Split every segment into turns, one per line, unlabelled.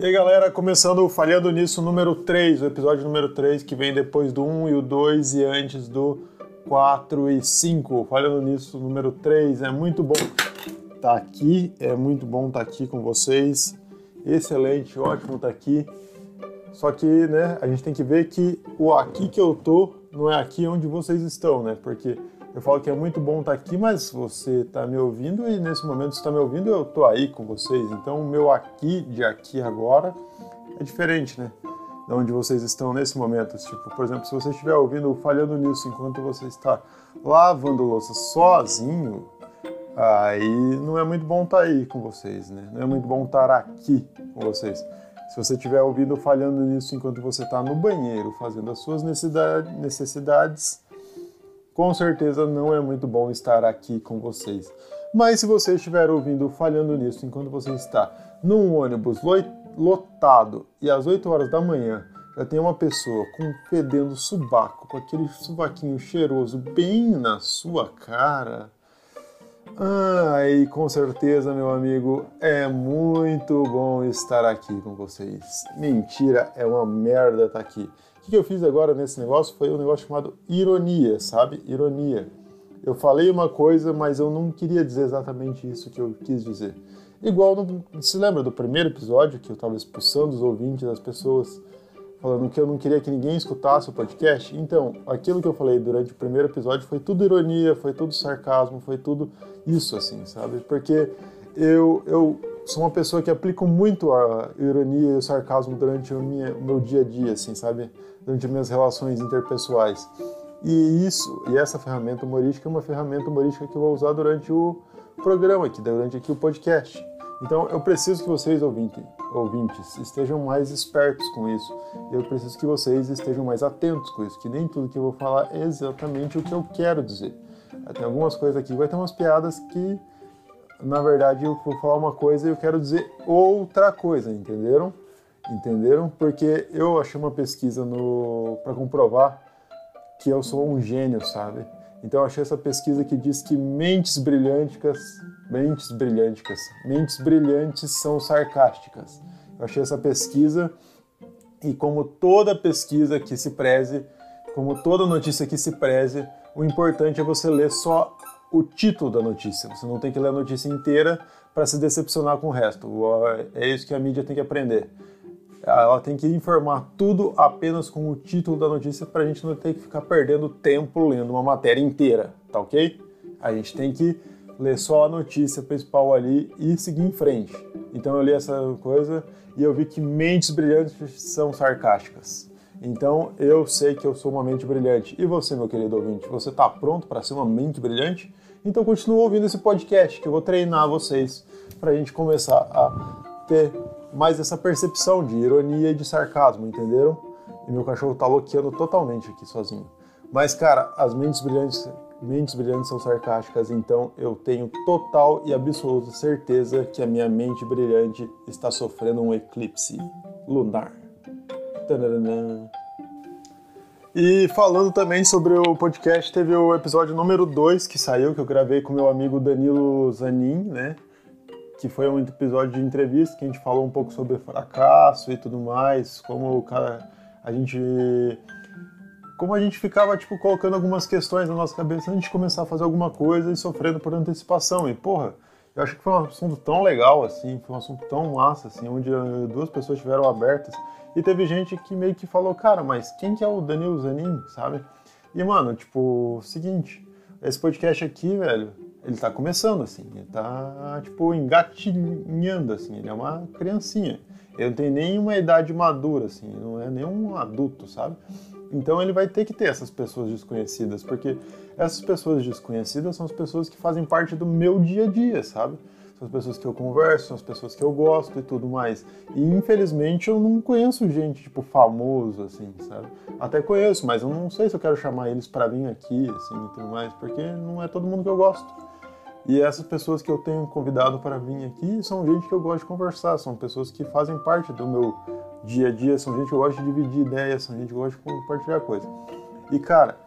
E aí, galera, começando o Falhando Nisso número 3, o episódio número 3, que vem depois do 1 e o 2 e antes do 4 e 5. Falhando Nisso número 3, é muito bom estar tá aqui, é muito bom estar tá aqui com vocês. Excelente, ótimo estar tá aqui. Só que, né, a gente tem que ver que o aqui que eu tô não é aqui onde vocês estão, né? Porque eu falo que é muito bom estar aqui, mas você está me ouvindo e nesse momento está me ouvindo, eu estou aí com vocês. Então o meu aqui de aqui agora é diferente, né? De onde vocês estão nesse momento. Tipo, por exemplo, se você estiver ouvindo falhando nisso enquanto você está lavando louça sozinho, aí não é muito bom estar aí com vocês, né? Não é muito bom estar aqui com vocês. Se você estiver ouvindo falhando nisso enquanto você está no banheiro fazendo as suas necessidades com certeza não é muito bom estar aqui com vocês. Mas se você estiver ouvindo falhando nisso enquanto você está num ônibus lotado e às 8 horas da manhã já tem uma pessoa com fedendo subaco, com aquele subaquinho cheiroso bem na sua cara. Ai, ah, com certeza, meu amigo, é muito bom estar aqui com vocês. Mentira, é uma merda estar aqui que eu fiz agora nesse negócio foi um negócio chamado ironia, sabe? Ironia. Eu falei uma coisa, mas eu não queria dizer exatamente isso que eu quis dizer. Igual, no, se lembra do primeiro episódio que eu estava expulsando os ouvintes das pessoas, falando que eu não queria que ninguém escutasse o podcast? Então, aquilo que eu falei durante o primeiro episódio foi tudo ironia, foi tudo sarcasmo, foi tudo isso, assim, sabe? Porque eu, eu sou uma pessoa que aplico muito a ironia e o sarcasmo durante o, minha, o meu dia a dia, assim, sabe? Durante minhas relações interpessoais. E isso, e essa ferramenta humorística é uma ferramenta humorística que eu vou usar durante o programa aqui, durante aqui o podcast. Então eu preciso que vocês, ouvintes, ouvintes, estejam mais espertos com isso. Eu preciso que vocês estejam mais atentos com isso, que nem tudo que eu vou falar é exatamente o que eu quero dizer. Tem algumas coisas aqui, vai ter umas piadas que na verdade eu vou falar uma coisa e eu quero dizer outra coisa, entenderam? Entenderam? Porque eu achei uma pesquisa no para comprovar que eu sou um gênio, sabe? Então eu achei essa pesquisa que diz que mentes brilhantes, mentes brilhantes, mentes brilhantes são sarcásticas. Eu achei essa pesquisa e como toda pesquisa que se preze, como toda notícia que se preze, o importante é você ler só o título da notícia. Você não tem que ler a notícia inteira para se decepcionar com o resto. É isso que a mídia tem que aprender. Ela tem que informar tudo apenas com o título da notícia para a gente não ter que ficar perdendo tempo lendo uma matéria inteira, tá ok? A gente tem que ler só a notícia principal ali e seguir em frente. Então eu li essa coisa e eu vi que mentes brilhantes são sarcásticas. Então eu sei que eu sou uma mente brilhante. E você, meu querido ouvinte, você está pronto para ser uma mente brilhante? Então continue ouvindo esse podcast que eu vou treinar vocês para a gente começar a ter mais essa percepção de ironia e de sarcasmo, entenderam? E meu cachorro tá loqueando totalmente aqui sozinho. Mas, cara, as mentes brilhantes, mentes brilhantes são sarcásticas, então eu tenho total e absoluta certeza que a minha mente brilhante está sofrendo um eclipse lunar. E falando também sobre o podcast, teve o episódio número 2 que saiu, que eu gravei com meu amigo Danilo Zanin, né? Que foi um episódio de entrevista que a gente falou um pouco sobre fracasso e tudo mais, como o cara, a gente como a gente ficava tipo colocando algumas questões na nossa cabeça antes de começar a fazer alguma coisa e sofrendo por antecipação. E porra, eu acho que foi um assunto tão legal assim, foi um assunto tão massa assim, onde duas pessoas estiveram abertas e teve gente que meio que falou, cara, mas quem que é o Danilo Zanin, sabe? E, mano, tipo, seguinte, esse podcast aqui, velho, ele tá começando, assim, ele tá, tipo, engatinhando, assim, ele é uma criancinha. Ele não tem nenhuma idade madura, assim, não é nenhum adulto, sabe? Então ele vai ter que ter essas pessoas desconhecidas, porque essas pessoas desconhecidas são as pessoas que fazem parte do meu dia a dia, sabe? são as pessoas que eu converso, são as pessoas que eu gosto e tudo mais. E infelizmente eu não conheço gente, tipo, famoso, assim, sabe? Até conheço, mas eu não sei se eu quero chamar eles para vir aqui, assim, e tudo mais, porque não é todo mundo que eu gosto. E essas pessoas que eu tenho convidado para vir aqui são gente que eu gosto de conversar, são pessoas que fazem parte do meu dia a dia, são gente que eu gosto de dividir ideias, são gente que eu gosto de compartilhar coisas. E cara,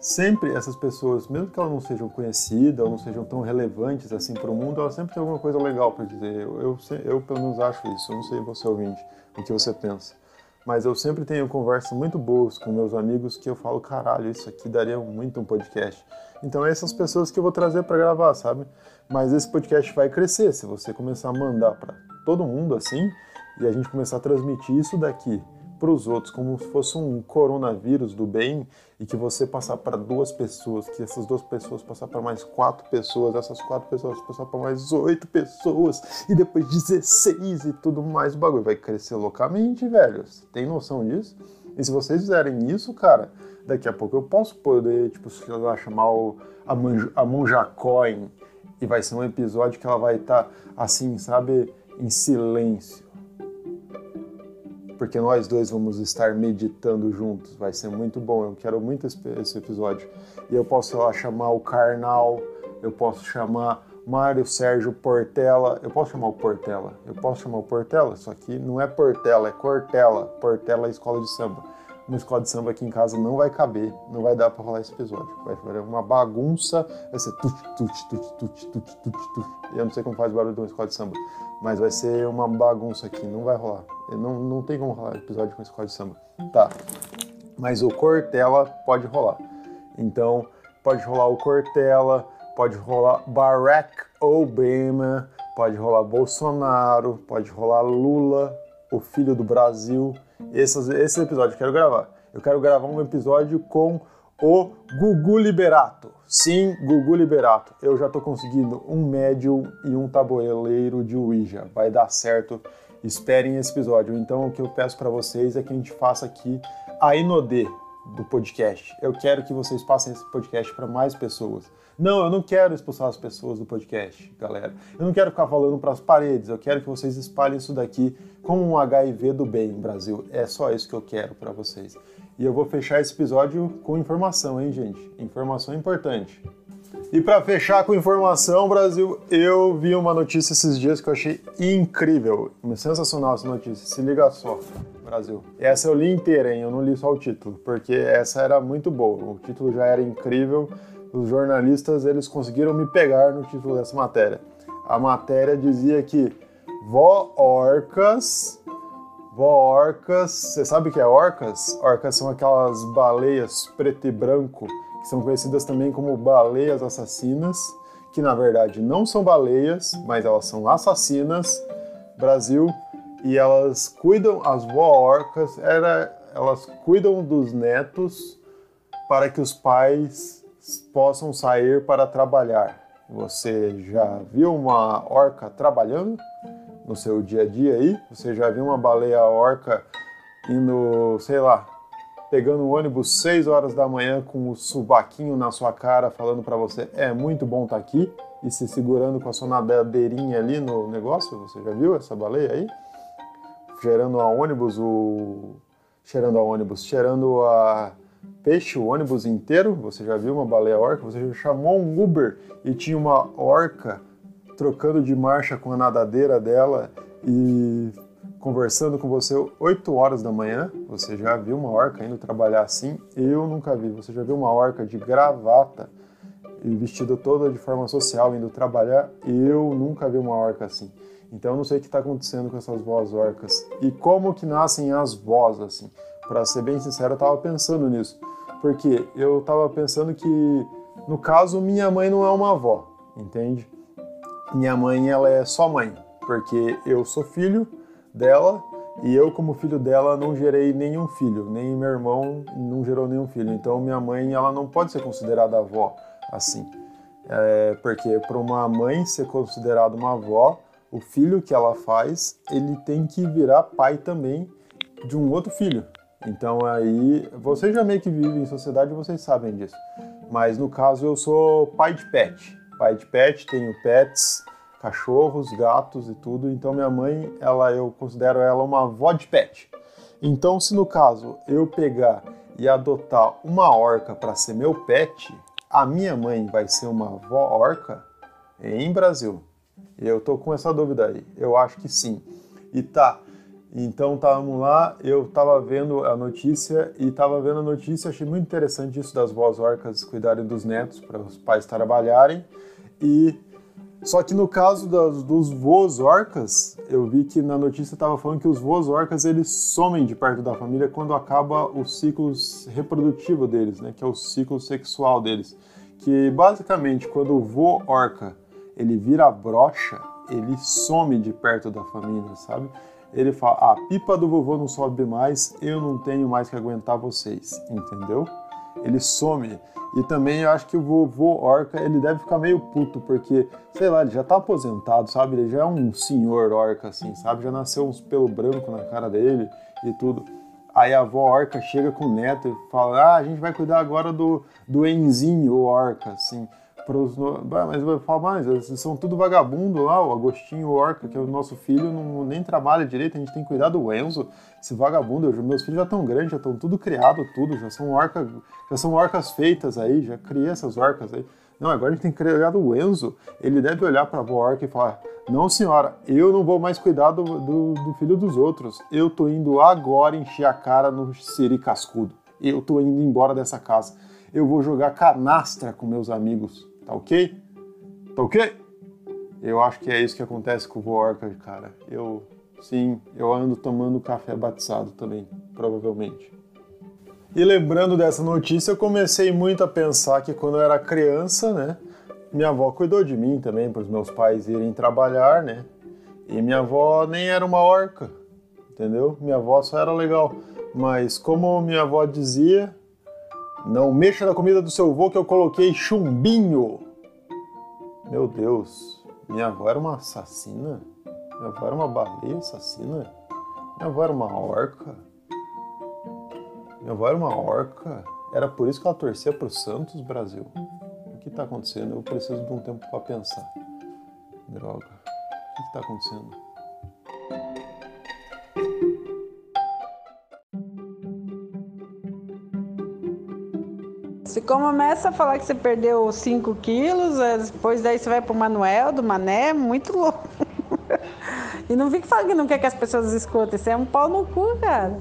sempre essas pessoas, mesmo que elas não sejam conhecidas ou não sejam tão relevantes assim para o mundo, elas sempre têm alguma coisa legal para dizer. Eu, eu, eu, pelo menos acho isso. Eu não sei você ouvinte, o que você pensa. Mas eu sempre tenho conversas muito boas com meus amigos que eu falo, caralho, isso aqui daria muito um podcast. Então é essas pessoas que eu vou trazer para gravar, sabe? Mas esse podcast vai crescer se você começar a mandar para todo mundo assim e a gente começar a transmitir isso daqui para os outros como se fosse um coronavírus do bem e que você passar para duas pessoas, que essas duas pessoas passar para mais quatro pessoas, essas quatro pessoas passar para mais oito pessoas e depois 16 e tudo mais, o bagulho vai crescer loucamente, velho. Você tem noção disso? E se vocês fizerem isso, cara, daqui a pouco eu posso poder, tipo, sei lá, chamar o, a, Manj, a e vai ser um episódio que ela vai estar tá, assim, sabe, em silêncio porque nós dois vamos estar meditando juntos. Vai ser muito bom. Eu quero muito esse, episódio. E eu posso lá chamar o Karnal, eu posso chamar Mário Sérgio Portela. Eu posso chamar o Portela? Eu posso chamar o Portela? Só que não é Portela, é Cortella. Portela é escola de samba. Uma escola de samba aqui em casa não vai caber, não vai dar para rolar esse episódio. Vai ser uma bagunça, vai ser tut, tut, tut, tut, tut, tut, tut. Eu não sei como faz barulho de uma escola de samba, mas vai ser uma bagunça aqui, não vai rolar. Não, não tem como rolar episódio com escola de samba. Tá. Mas o Cortella pode rolar. Então, pode rolar o Cortella, pode rolar Barack Obama, pode rolar Bolsonaro, pode rolar Lula, o filho do Brasil. Esse, esse episódio eu quero gravar. Eu quero gravar um episódio com o Gugu Liberato. Sim, Gugu Liberato. Eu já estou conseguindo um médium e um tabuleiro de Ouija. Vai dar certo. Esperem esse episódio. Então, o que eu peço para vocês é que a gente faça aqui a Inodê do podcast. Eu quero que vocês passem esse podcast para mais pessoas. Não, eu não quero expulsar as pessoas do podcast, galera. Eu não quero ficar falando para as paredes. Eu quero que vocês espalhem isso daqui como um HIV do bem, Brasil. É só isso que eu quero para vocês. E eu vou fechar esse episódio com informação, hein, gente? Informação importante. E para fechar com informação, Brasil, eu vi uma notícia esses dias que eu achei incrível, sensacional essa notícia. Se liga só, Brasil. Essa eu li inteira, hein? Eu não li só o título, porque essa era muito boa. O título já era incrível. Os jornalistas eles conseguiram me pegar no título dessa matéria. A matéria dizia que vó orcas orcas. Você sabe o que é orcas? Orcas são aquelas baleias preto e branco, que são conhecidas também como baleias assassinas, que na verdade não são baleias, mas elas são assassinas. Brasil, e elas cuidam, as vó-orcas, era, elas cuidam dos netos para que os pais possam sair para trabalhar. Você já viu uma orca trabalhando? no seu dia a dia aí? Você já viu uma baleia orca indo, sei lá, pegando um ônibus 6 horas da manhã com o subaquinho na sua cara, falando para você é muito bom estar tá aqui e se segurando com a sua nadadeirinha ali no negócio? Você já viu essa baleia aí? Cheirando a ônibus, o cheirando a ônibus, cheirando a peixe, o ônibus inteiro. Você já viu uma baleia orca? Você já chamou um Uber e tinha uma orca trocando de marcha com a nadadeira dela e conversando com você 8 horas da manhã. Você já viu uma orca indo trabalhar assim? Eu nunca vi. Você já viu uma orca de gravata e vestida toda de forma social indo trabalhar? Eu nunca vi uma orca assim. Então eu não sei o que está acontecendo com essas vozes orcas e como que nascem as vozes assim. Para ser bem sincero, eu estava pensando nisso, porque eu estava pensando que no caso minha mãe não é uma avó, entende? Minha mãe, ela é só mãe, porque eu sou filho dela e eu, como filho dela, não gerei nenhum filho, nem meu irmão não gerou nenhum filho. Então, minha mãe, ela não pode ser considerada avó assim. É, porque para uma mãe ser considerada uma avó, o filho que ela faz, ele tem que virar pai também de um outro filho. Então aí, vocês já meio que vivem em sociedade, vocês sabem disso. Mas no caso eu sou pai de pet pai de pet, tenho pets, cachorros, gatos e tudo. Então minha mãe, ela eu considero ela uma avó de pet. Então se no caso eu pegar e adotar uma orca para ser meu pet, a minha mãe vai ser uma avó orca em Brasil. Eu tô com essa dúvida aí. Eu acho que sim. E tá, Então estávamos lá, eu estava vendo a notícia e estava vendo a notícia, achei muito interessante isso das vós orcas cuidarem dos netos para os pais trabalharem. E só que no caso das, dos voos orcas, eu vi que na notícia estava falando que os voos orcas eles somem de perto da família quando acaba o ciclo reprodutivo deles, né, que é o ciclo sexual deles. Que basicamente quando o vô orca ele vira brocha, ele some de perto da família, sabe? ele fala: a pipa do vovô não sobe mais, eu não tenho mais que aguentar vocês, entendeu? Ele some. E também eu acho que o vovô orca, ele deve ficar meio puto, porque, sei lá, ele já tá aposentado, sabe? Ele já é um senhor orca, assim, sabe? Já nasceu uns pelo branco na cara dele e tudo. Aí a avó orca chega com o neto e fala: Ah, a gente vai cuidar agora do, do Enzinho orca, assim pros, mas eu falo, mas eles são tudo vagabundo lá, o Agostinho o Orca, que é o nosso filho, não, nem trabalha direito, a gente tem que cuidar do Enzo, esse vagabundo, eu, meus filhos já estão grandes, já estão tudo criado, tudo, já são orcas, já são orcas feitas aí, já criei essas orcas aí. Não, agora a gente tem que criar o Enzo, ele deve olhar para a avó orca e falar, não senhora, eu não vou mais cuidar do, do, do filho dos outros, eu tô indo agora encher a cara no siri cascudo, eu tô indo embora dessa casa, eu vou jogar canastra com meus amigos, Tá ok? Tá ok? Eu acho que é isso que acontece com o Vorka, cara. Eu, sim, eu ando tomando café batizado também, provavelmente. E lembrando dessa notícia, eu comecei muito a pensar que quando eu era criança, né, minha avó cuidou de mim também, para os meus pais irem trabalhar, né? E minha avó nem era uma orca, entendeu? Minha avó só era legal. Mas como minha avó dizia, não mexa na comida do seu avô que eu coloquei chumbinho. Meu Deus, minha avó era uma assassina? Minha avó era uma baleia assassina? Minha avó era uma orca? Minha avó era uma orca? Era por isso que ela torcia pro Santos, Brasil? O que tá acontecendo? Eu preciso de um tempo para pensar. Droga. O que, tá acontecendo?
Você começa a falar que você perdeu 5 quilos, é, depois daí você vai pro Manuel, do Mané, muito louco. e não fica falando que não quer que as pessoas escutem, você é um pau no cu, cara.